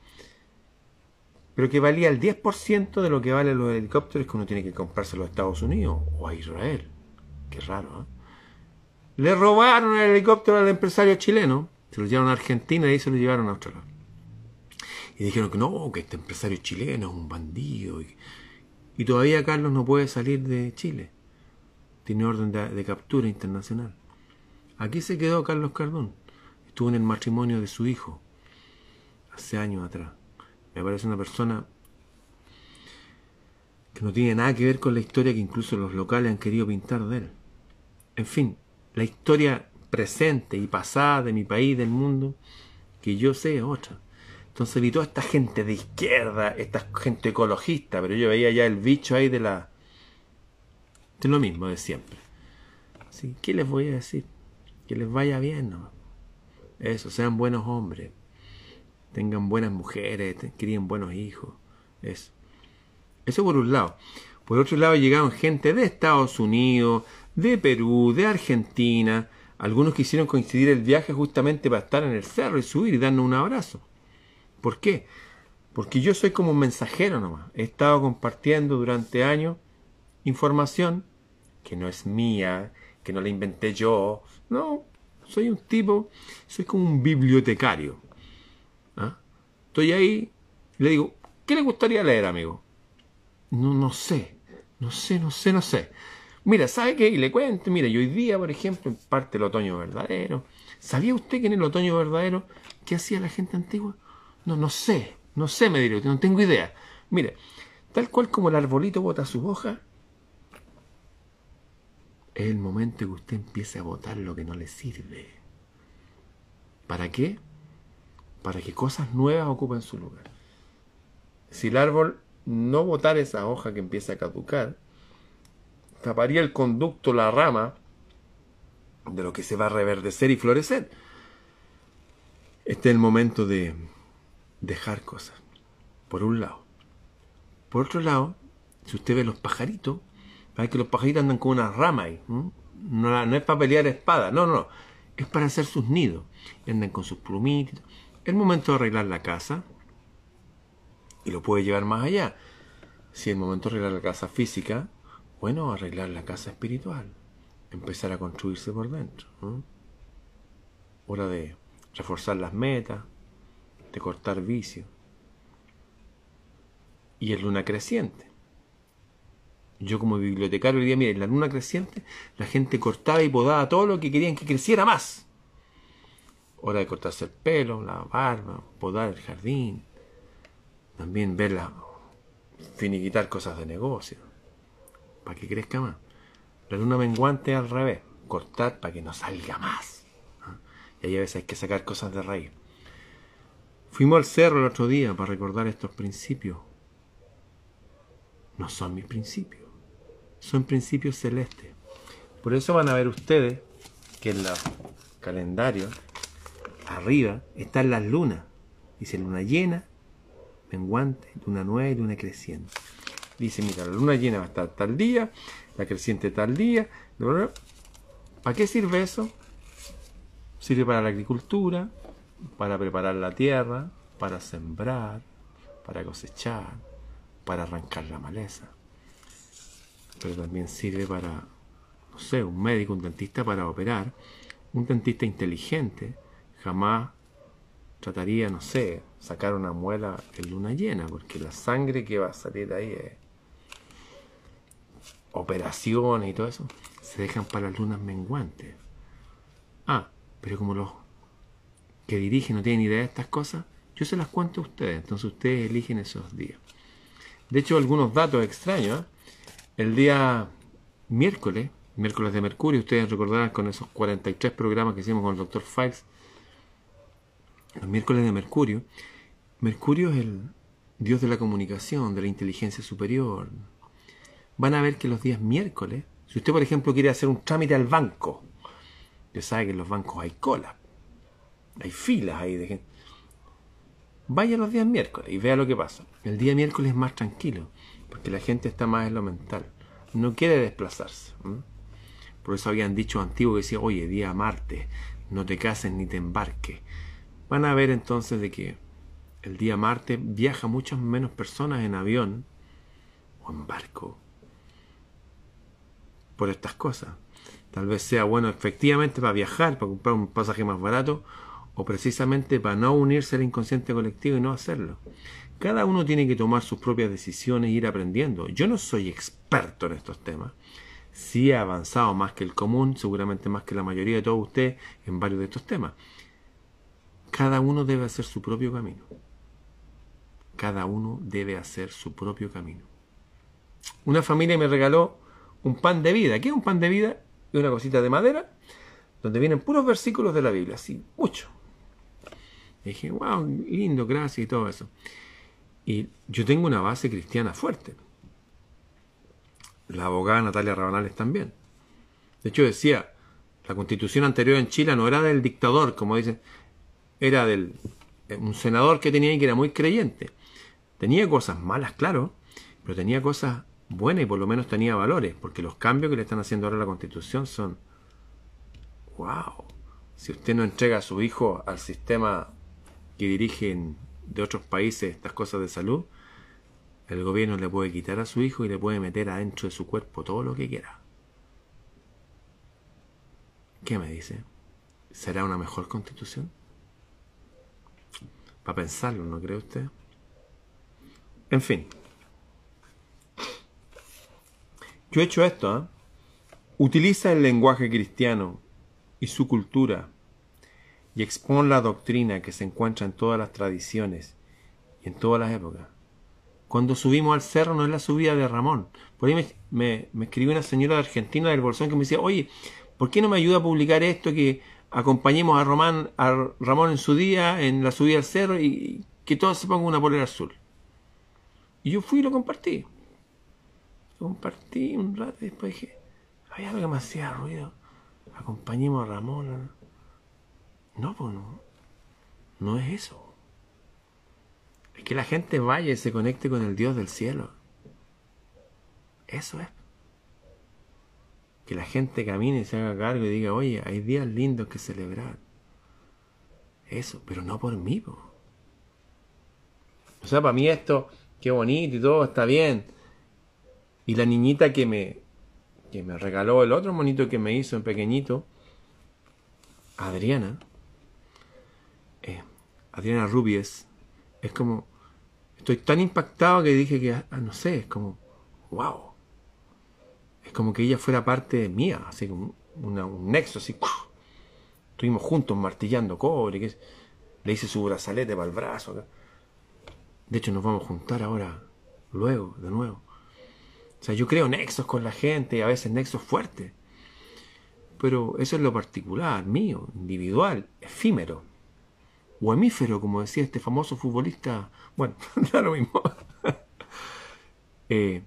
Pero que valía el 10% de lo que valen los helicópteros que uno tiene que comprarse a los Estados Unidos o a Israel. Qué raro, ¿eh? Le robaron el helicóptero al empresario chileno, se lo llevaron a Argentina y se lo llevaron a Australia. Y dijeron que no, que este empresario chileno es un bandido. Y, todavía Carlos no puede salir de Chile. Tiene orden de, captura internacional. Aquí se quedó Carlos Cardón. Estuvo en el matrimonio de su hijo hace años atrás. Me parece una persona que no tiene nada que ver con la historia que incluso los locales han querido pintar de él. En fin, la historia presente y pasada de mi país, del mundo, que yo sé es otra. Entonces vi toda esta gente de izquierda, esta gente ecologista, pero yo veía ya el bicho ahí de la... de lo mismo de siempre. Así, ¿Qué les voy a decir? Que les vaya bien, ¿no? Eso, sean buenos hombres, tengan buenas mujeres, críen buenos hijos, eso. Eso por un lado. Por otro lado llegaron gente de Estados Unidos, de Perú, de Argentina. Algunos quisieron coincidir el viaje justamente para estar en el cerro y subir y darnos un abrazo. ¿Por qué? Porque yo soy como un mensajero nomás. He estado compartiendo durante años información que no es mía, que no la inventé yo. No, soy un tipo, soy como un bibliotecario. ¿Ah? Estoy ahí, le digo, ¿qué le gustaría leer, amigo? No, no sé, no sé, no sé, no sé. Mira, ¿sabe qué? Y le cuento, mira, y hoy día, por ejemplo, en parte el otoño verdadero. ¿Sabía usted que en el otoño verdadero, qué hacía la gente antigua? No, no sé, no sé, me diré, no tengo idea. Mire, tal cual como el arbolito bota sus hojas, es el momento que usted empiece a botar lo que no le sirve. ¿Para qué? Para que cosas nuevas ocupen su lugar. Si el árbol no botara esa hoja que empieza a caducar, taparía el conducto, la rama, de lo que se va a reverdecer y florecer. Este es el momento de dejar cosas, por un lado. Por otro lado, si usted ve los pajaritos, ve que los pajaritos andan con una rama ahí. No, no, es para pelear espada, no, no, es para hacer sus nidos. Andan con sus plumitos. Es el momento de arreglar la casa y lo puede llevar más allá. Si el momento de arreglar la casa física, bueno, arreglar la casa espiritual empezar a construirse por dentro. Hora de reforzar las metas, de cortar vicios. Y es luna creciente. Yo como bibliotecario diría, mire, en la luna creciente la gente cortaba y podaba todo lo que querían que creciera más. Hora de cortarse el pelo, la barba, podar el jardín. También verla, finiquitar cosas de negocio. Para que crezca más. La luna menguante al revés, cortar para que no salga más. ¿ah? Y ahí a veces hay que sacar cosas de raíz. Fuimos al cerro el otro día para recordar estos principios. No son mis principios, son principios celestes. Por eso van a ver ustedes que en los calendarios, arriba, están las lunas. Dice luna llena, menguante, luna nueva y luna creciente. Dice, mira, la luna llena va a estar tal día, la creciente tal día. ¿Para qué sirve eso? Sirve para la agricultura, para preparar la tierra, para sembrar, para cosechar, para arrancar la maleza. Pero también sirve para, no sé, un médico, un dentista para operar. Un dentista inteligente jamás trataría, no sé, sacar una muela en luna llena, porque la sangre que va a salir ahí es operaciones y todo eso, se dejan para lunas menguantes. Ah, pero como los que dirigen no tienen idea de estas cosas, yo se las cuento a ustedes, entonces ustedes eligen esos días. De hecho, algunos datos extraños. ¿eh? El día miércoles, miércoles de Mercurio, ustedes recordarán con esos 43 programas que hicimos con el doctor Files, los miércoles de Mercurio, Mercurio es el dios de la comunicación, de la inteligencia superior, van a ver que los días miércoles, si usted por ejemplo quiere hacer un trámite al banco, usted sabe que en los bancos hay cola, hay filas ahí de gente. Vaya los días miércoles y vea lo que pasa. El día miércoles es más tranquilo, porque la gente está más en lo mental, no quiere desplazarse. Por eso habían dicho antiguos que decían, oye, día martes, no te cases ni te embarques. Van a ver entonces de que el día martes viaja muchas menos personas en avión o en barco por estas cosas. Tal vez sea bueno efectivamente para viajar, para comprar un pasaje más barato, o precisamente para no unirse al inconsciente colectivo y no hacerlo. Cada uno tiene que tomar sus propias decisiones e ir aprendiendo. Yo no soy experto en estos temas. Sí he avanzado más que el común, seguramente más que la mayoría de todos ustedes en varios de estos temas. Cada uno debe hacer su propio camino. Cada uno debe hacer su propio camino. Una familia me regaló un pan de vida. ¿Qué es un pan de vida? Es una cosita de madera donde vienen puros versículos de la Biblia, así, mucho. Y dije, wow, lindo, gracias y todo eso. Y yo tengo una base cristiana fuerte. La abogada Natalia Rabanales también. De hecho decía, la constitución anterior en Chile no era del dictador, como dicen, era del un senador que tenía y que era muy creyente. Tenía cosas malas, claro, pero tenía cosas buena y por lo menos tenía valores, porque los cambios que le están haciendo ahora a la constitución son, wow, si usted no entrega a su hijo al sistema que dirigen de otros países estas cosas de salud, el gobierno le puede quitar a su hijo y le puede meter adentro de su cuerpo todo lo que quiera. ¿Qué me dice? ¿Será una mejor constitución? Para pensarlo, ¿no cree usted? En fin, Yo he hecho esto. ¿eh? Utiliza el lenguaje cristiano y su cultura y expone la doctrina que se encuentra en todas las tradiciones en todas las épocas. Cuando subimos al cerro no es la subida de Ramón. Por ahí me, me, escribió una señora de Argentina del Bolsón que me decía, oye, ¿por qué no me ayuda a publicar esto que acompañemos a, Román, a Ramón en su día, en la subida al cerro y que todos se pongan una polera azul? Y yo fui y lo compartí. Lo compartí un rato y después dije, había algo que me hacía ruido. Acompañemos a Ramón. No, pues no. Es eso. Es que la gente vaya y se conecte con el Dios del cielo. Eso es. Que la gente camine y se haga cargo y diga, oye, hay días lindos que celebrar. Eso, pero no por mí. O sea, para mí esto, qué bonito y todo, está bien. Y la niñita que me, que me regaló el otro monito que me hizo en pequeñito, Adriana, Adriana Rubies, es como, estoy tan impactado que dije que, ah, no sé, es como, wow. Es como que ella fuera parte mía, así como un nexo, así. Estuvimos juntos martillando cobre, le hice su brazalete para el brazo. De hecho, nos vamos a juntar ahora, luego, de nuevo. O sea, yo creo nexos con la gente, y a veces nexos fuertes. Pero eso es lo particular, mío, individual, efímero o hemífero, como decía este famoso futbolista. Bueno, da lo mismo. Eh,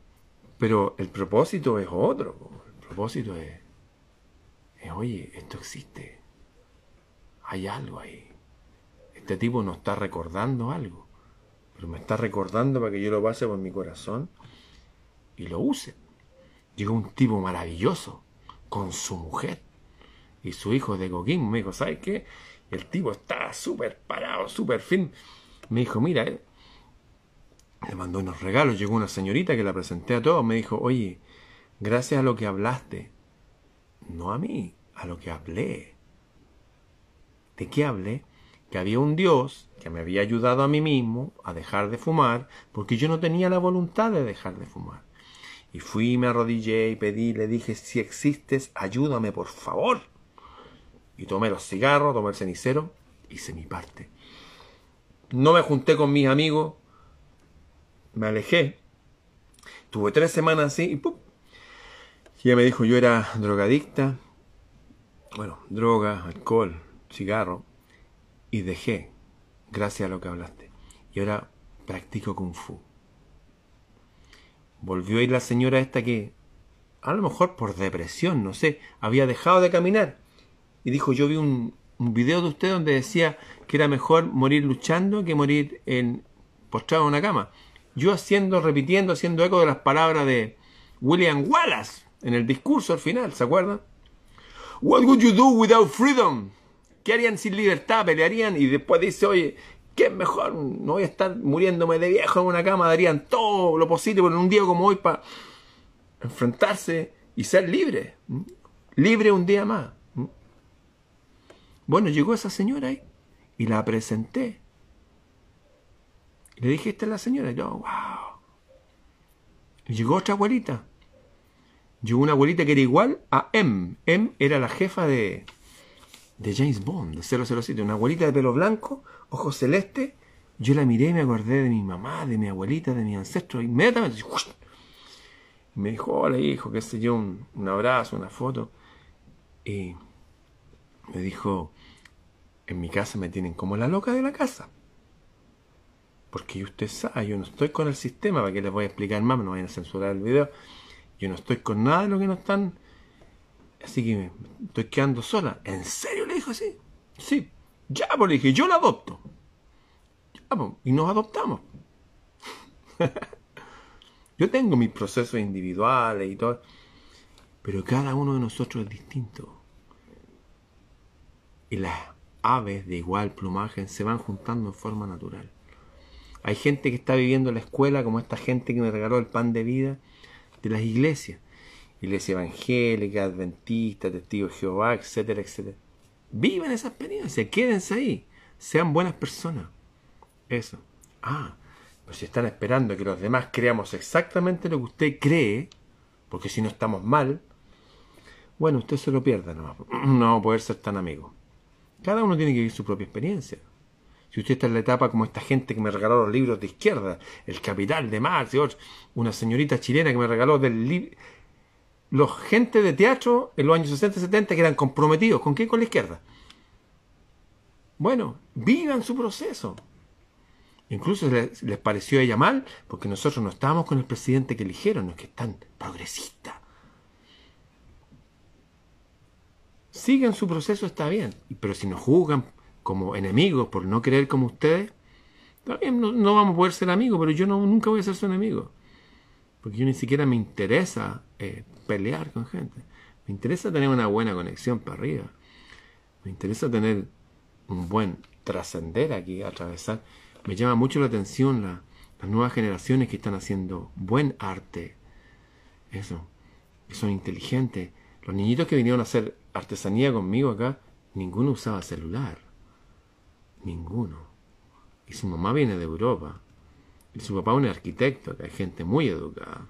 pero el propósito es otro. El propósito es, es, oye, esto existe. Hay algo ahí. Este tipo nos está recordando algo. Pero me está recordando para que yo lo pase por mi corazón y lo use. Llegó un tipo maravilloso con su mujer y su hijo de Coquín. Me dijo, ¿sabes qué? El tipo estaba súper parado, súper fin. Me dijo, mira, eh". le mandó unos regalos. Llegó una señorita que la presenté a todos. Me dijo, oye, gracias a lo que hablaste, no a mí, a lo que hablé. ¿De qué hablé? Que había un Dios que me había ayudado a mí mismo a dejar de fumar porque yo no tenía la voluntad de dejar de fumar. Y fui, me arrodillé y pedí, le dije, si existes, ayúdame por favor y tomé los cigarros, tomé el cenicero, hice mi parte. No me junté con mis amigos, me alejé. Tuve tres semanas así y ¡pum! Y ella me dijo, yo era drogadicta, bueno, droga, alcohol, cigarro, y dejé, gracias a lo que hablaste. Y ahora practico kung fu. Volvió a ir la señora esta que, a lo mejor por depresión, no sé, había dejado de caminar y dijo, yo vi un, video de usted donde decía que era mejor morir luchando que morir en, postrado en una cama. Yo haciendo, repitiendo, haciendo eco de las palabras de William Wallace en el discurso al final, ¿se acuerdan? What would you do without freedom? ¿Qué harían sin libertad? ¿Pelearían? Y después dice, oye, ¿qué es mejor? No voy a estar muriéndome de viejo en una cama, darían todo lo posible por un día como hoy para enfrentarse y ser libre. Libre un día más. Bueno, llegó esa señora ahí y la presenté. Y le dije, esta es la señora. Y yo, wow. Y llegó otra abuelita. Llegó una abuelita que era igual a M. M era la jefa de, de James Bond, de 007. Una abuelita de pelo blanco, ojos celeste. Yo la miré y me acordé de mi mamá, de mi abuelita, de mi ancestro. Inmediatamente. Y me dijo, hola hijo, qué sé yo, un, un abrazo, una foto. Y me dijo, en mi casa me tienen como la loca de la casa. Porque usted sabe, yo no estoy con el sistema, para que les voy a explicar más, no vayan a censurar el video. Yo no estoy con nada de lo que no están. Así que me estoy quedando sola. ¿En serio le dijo así? Sí. Ya, pues le dije, yo la adopto. Ya, pues, y nos adoptamos. yo tengo mis procesos individuales y todo. Pero cada uno de nosotros es distinto. Y la aves de igual plumaje se van juntando en forma natural. Hay gente que está viviendo la escuela como esta gente que me regaló el pan de vida de las iglesias. Iglesia evangélica, adventista, testigo de Jehová, etcétera, etcétera. Vivan esa experiencia, quédense ahí, sean buenas personas. Eso. Ah, pero si están esperando que los demás creamos exactamente lo que usted cree, porque si no estamos mal, bueno, usted se lo pierda, no, no va a poder ser tan amigo. Cada uno tiene que vivir su propia experiencia. Si usted está en la etapa como esta gente que me regaló los libros de izquierda, El Capital de Marx y una señorita chilena que me regaló del libro. Los gente de teatro en los años 60 y 70 que eran comprometidos. ¿Con qué? Con la izquierda. Bueno, vivan su proceso. Incluso les, les, pareció ella mal, porque nosotros no estábamos con el presidente que eligieron, no es que están progresistas. Sigan su proceso, está bien. Pero si nos juzgan como enemigos por no creer como ustedes, no, vamos a poder ser amigos, pero yo nunca voy a ser su enemigo. Porque yo ni siquiera me interesa eh, pelear con gente. Me interesa tener una buena conexión para arriba. Me interesa tener un buen trascender aquí, atravesar. Me llama mucho la atención las nuevas generaciones que están haciendo buen arte. Eso. Que son inteligentes. Los niñitos que vinieron a hacer artesanía conmigo acá, ninguno usaba celular. Ninguno. Y su mamá viene de Europa. Y su papá es un arquitecto, que hay gente muy educada.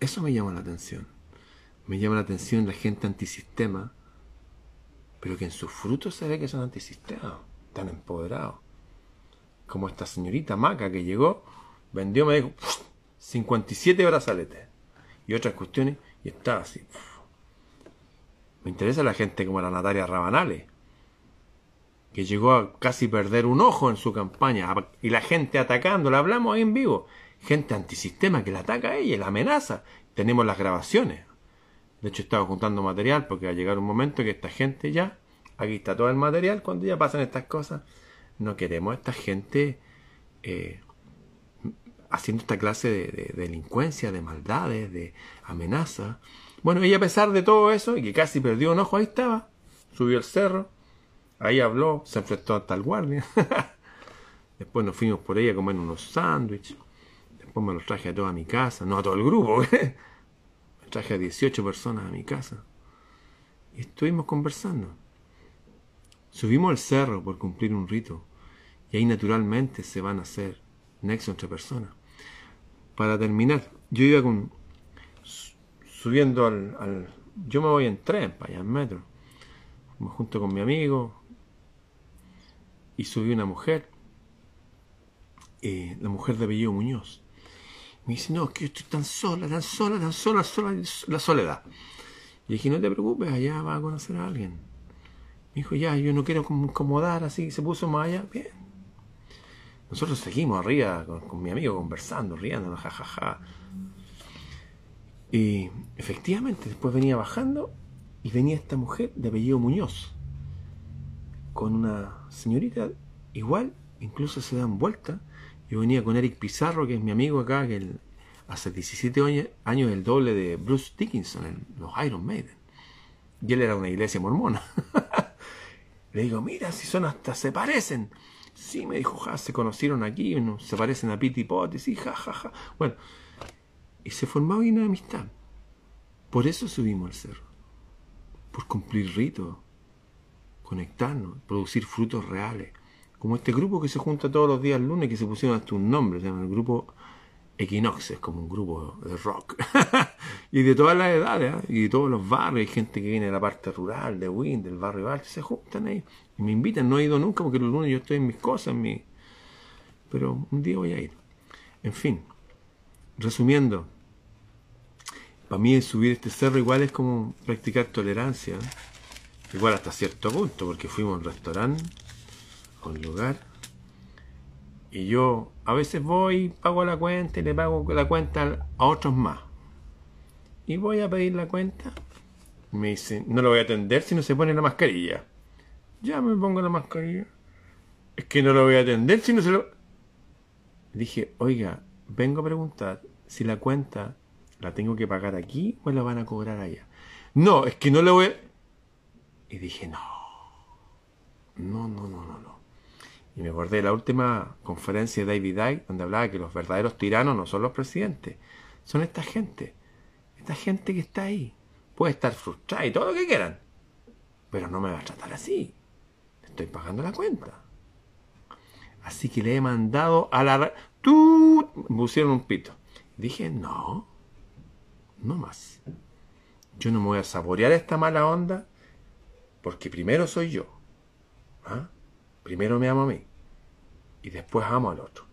Eso me llama la atención. Me llama la atención la gente antisistema, pero que en sus frutos se ve que son antisistemas, tan empoderados. Como esta señorita Maca que llegó, vendió, me dijo, 57 brazaletes y otras cuestiones, y estaba así. Me interesa la gente como la Natalia Rabanales, que llegó a casi perder un ojo en su campaña, y la gente atacándola, hablamos ahí en vivo, gente antisistema que la ataca a ella, la amenaza. Tenemos las grabaciones. De hecho, estaba juntando material porque va a llegar un momento que esta gente ya, aquí está todo el material, cuando ya pasan estas cosas, no queremos a esta gente eh, haciendo esta clase de, delincuencia, de maldades, de amenazas. Bueno, ella a pesar de todo eso, y que casi perdió un ojo, ahí estaba, subió el cerro, ahí habló, se enfrentó hasta el guardia. Después nos fuimos por ella a comer unos sándwiches. Después me los traje a toda mi casa, no a todo el grupo, me traje a 18 personas a mi casa. Y estuvimos conversando. Subimos al cerro por cumplir un rito. Y ahí naturalmente se van a hacer nexo entre personas para terminar, yo iba con subiendo al, yo me voy en tren para allá en metro junto con mi amigo y subí una mujer eh, la mujer de apellido Muñoz. Me dice no que yo estoy tan sola tan sola tan sola sola la soledad y dije no te preocupes allá vas a conocer a alguien me dijo ya yo no quiero incomodar así se puso más allá bien nosotros seguimos arriba con, mi amigo conversando, riendo, jajaja. Y efectivamente, después venía bajando y venía esta mujer de apellido Muñoz, con una señorita igual, incluso se dan vuelta. Yo venía con Eric Pizarro, que es mi amigo acá, que hace 17 años el doble de Bruce Dickinson en los Iron Maiden. Y él era una iglesia mormona. Le digo, mira, si son hasta se parecen. Sí, me dijo, ja, se conocieron aquí, se parecen a Piti Pot, sí, ja, ja, ja. Bueno, y se formaba una amistad. Por eso subimos al cerro. Por cumplir ritos, conectarnos, producir frutos reales. Como este grupo que se junta todos los días lunes, que se pusieron hasta un nombre, se llama el grupo Equinox, es como un grupo de rock. y de todas las edades, ¿eh? y de todos los barrios, hay gente que viene de la parte rural, de Wind, del barrio Val, se juntan ahí. Me invitan, no he ido nunca porque los lunes yo estoy en mis cosas, mi... pero un día voy a ir. En fin, resumiendo, para mí subir este cerro igual es como practicar tolerancia, igual hasta cierto punto, porque fuimos a un restaurante, a un lugar, y yo a veces voy, pago la cuenta y le pago la cuenta a otros más. Y voy a pedir la cuenta. Me dice, no lo voy a atender si no se pone la mascarilla. Ya me pongo la mascarilla. Es que no lo voy a atender si no se lo... Dije, oiga, vengo a preguntar si la cuenta la tengo que pagar aquí o la van a cobrar allá. No, es que no lo voy a... Y dije, no. No, no, no, no, no. Y me acordé de la última conferencia de David Icke, donde hablaba que los verdaderos tiranos no son los presidentes, son esta gente. Esta gente que está ahí. Puede estar frustrada y todo lo que quieran, pero no me va a tratar así estoy pagando la cuenta. Así que le he mandado a la... ¡Tú! Pusieron un pito. Dije, no, no más. Yo no me voy a saborear esta mala onda porque primero soy yo. ¿ah? primero me amo a mí y después amo al otro.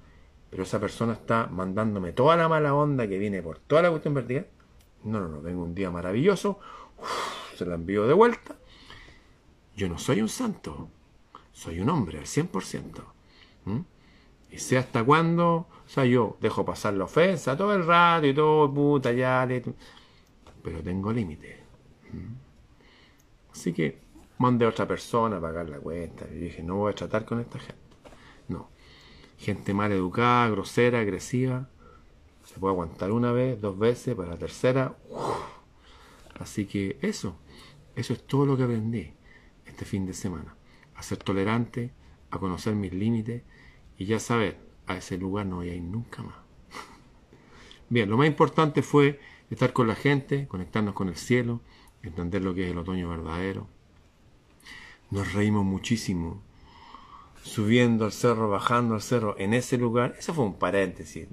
Pero esa persona está mandándome toda la mala onda que viene por toda la cuestión vertical. No, no, no, vengo un día maravilloso, se la envío de vuelta. Yo no soy un santo, soy un hombre al 100%. Y sé hasta cuándo, o sea, yo dejo pasar la ofensa todo el rato y todo, puta, ya, pero tengo límite. Así que mandé a otra persona a pagar la cuenta. Y dije, no voy a tratar con esta gente. No. Gente mal educada, grosera, agresiva. Se puede aguantar una vez, dos veces, para la tercera. Así que eso, eso es todo lo que aprendí este fin de semana. A ser tolerante, a conocer mis límites y ya saber, a ese lugar no voy a ir nunca más. Bien, lo más importante fue estar con la gente, conectarnos con el cielo, entender lo que es el otoño verdadero. Nos reímos muchísimo, subiendo al cerro, bajando al cerro, en ese lugar. Eso fue un paréntesis.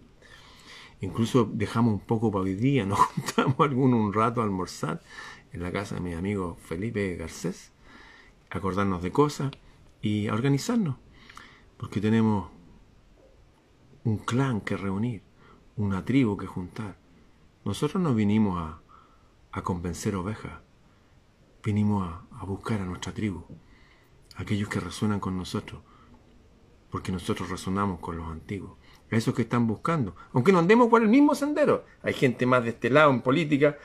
Incluso dejamos un poco para hoy día, nos juntamos alguno un rato a almorzar en la casa de mi amigo Felipe Garcés, acordarnos de cosas y a organizarnos, porque tenemos un clan que reunir, una tribu que juntar. Nosotros no vinimos a, convencer ovejas, vinimos a, a buscar a nuestra tribu, aquellos que resuenan con nosotros, porque nosotros resonamos con los antiguos, a esos que están buscando, aunque no andemos por el mismo sendero. Hay gente más de este lado en política,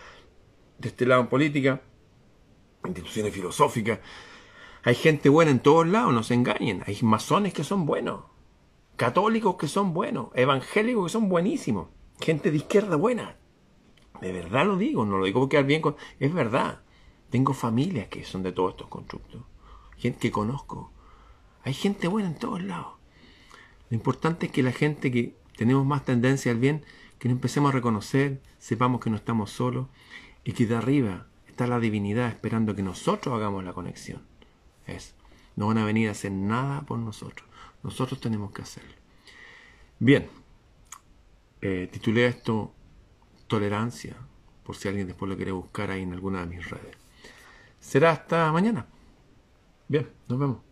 de este lado en política, instituciones filosóficas, hay gente buena en todos lados, no se engañen, hay masones que son buenos, católicos que son buenos, evangélicos que son buenísimos, gente de izquierda buena. De verdad lo digo, no lo digo porque bien con... Es verdad. Tengo familias que son de todos estos constructos. Gente que conozco. Hay gente buena en todos lados. Lo importante es que la gente que tenemos más tendencia al bien, que nos empecemos a reconocer, sepamos que no estamos solos y que de arriba está la divinidad esperando que nosotros hagamos la conexión. Es. No van a venir a hacer nada por nosotros. Nosotros tenemos que hacerlo. Bien, eh, titulé esto Tolerancia, por si alguien después lo quiere buscar ahí en alguna de mis redes. Será hasta mañana. Bien, nos vemos.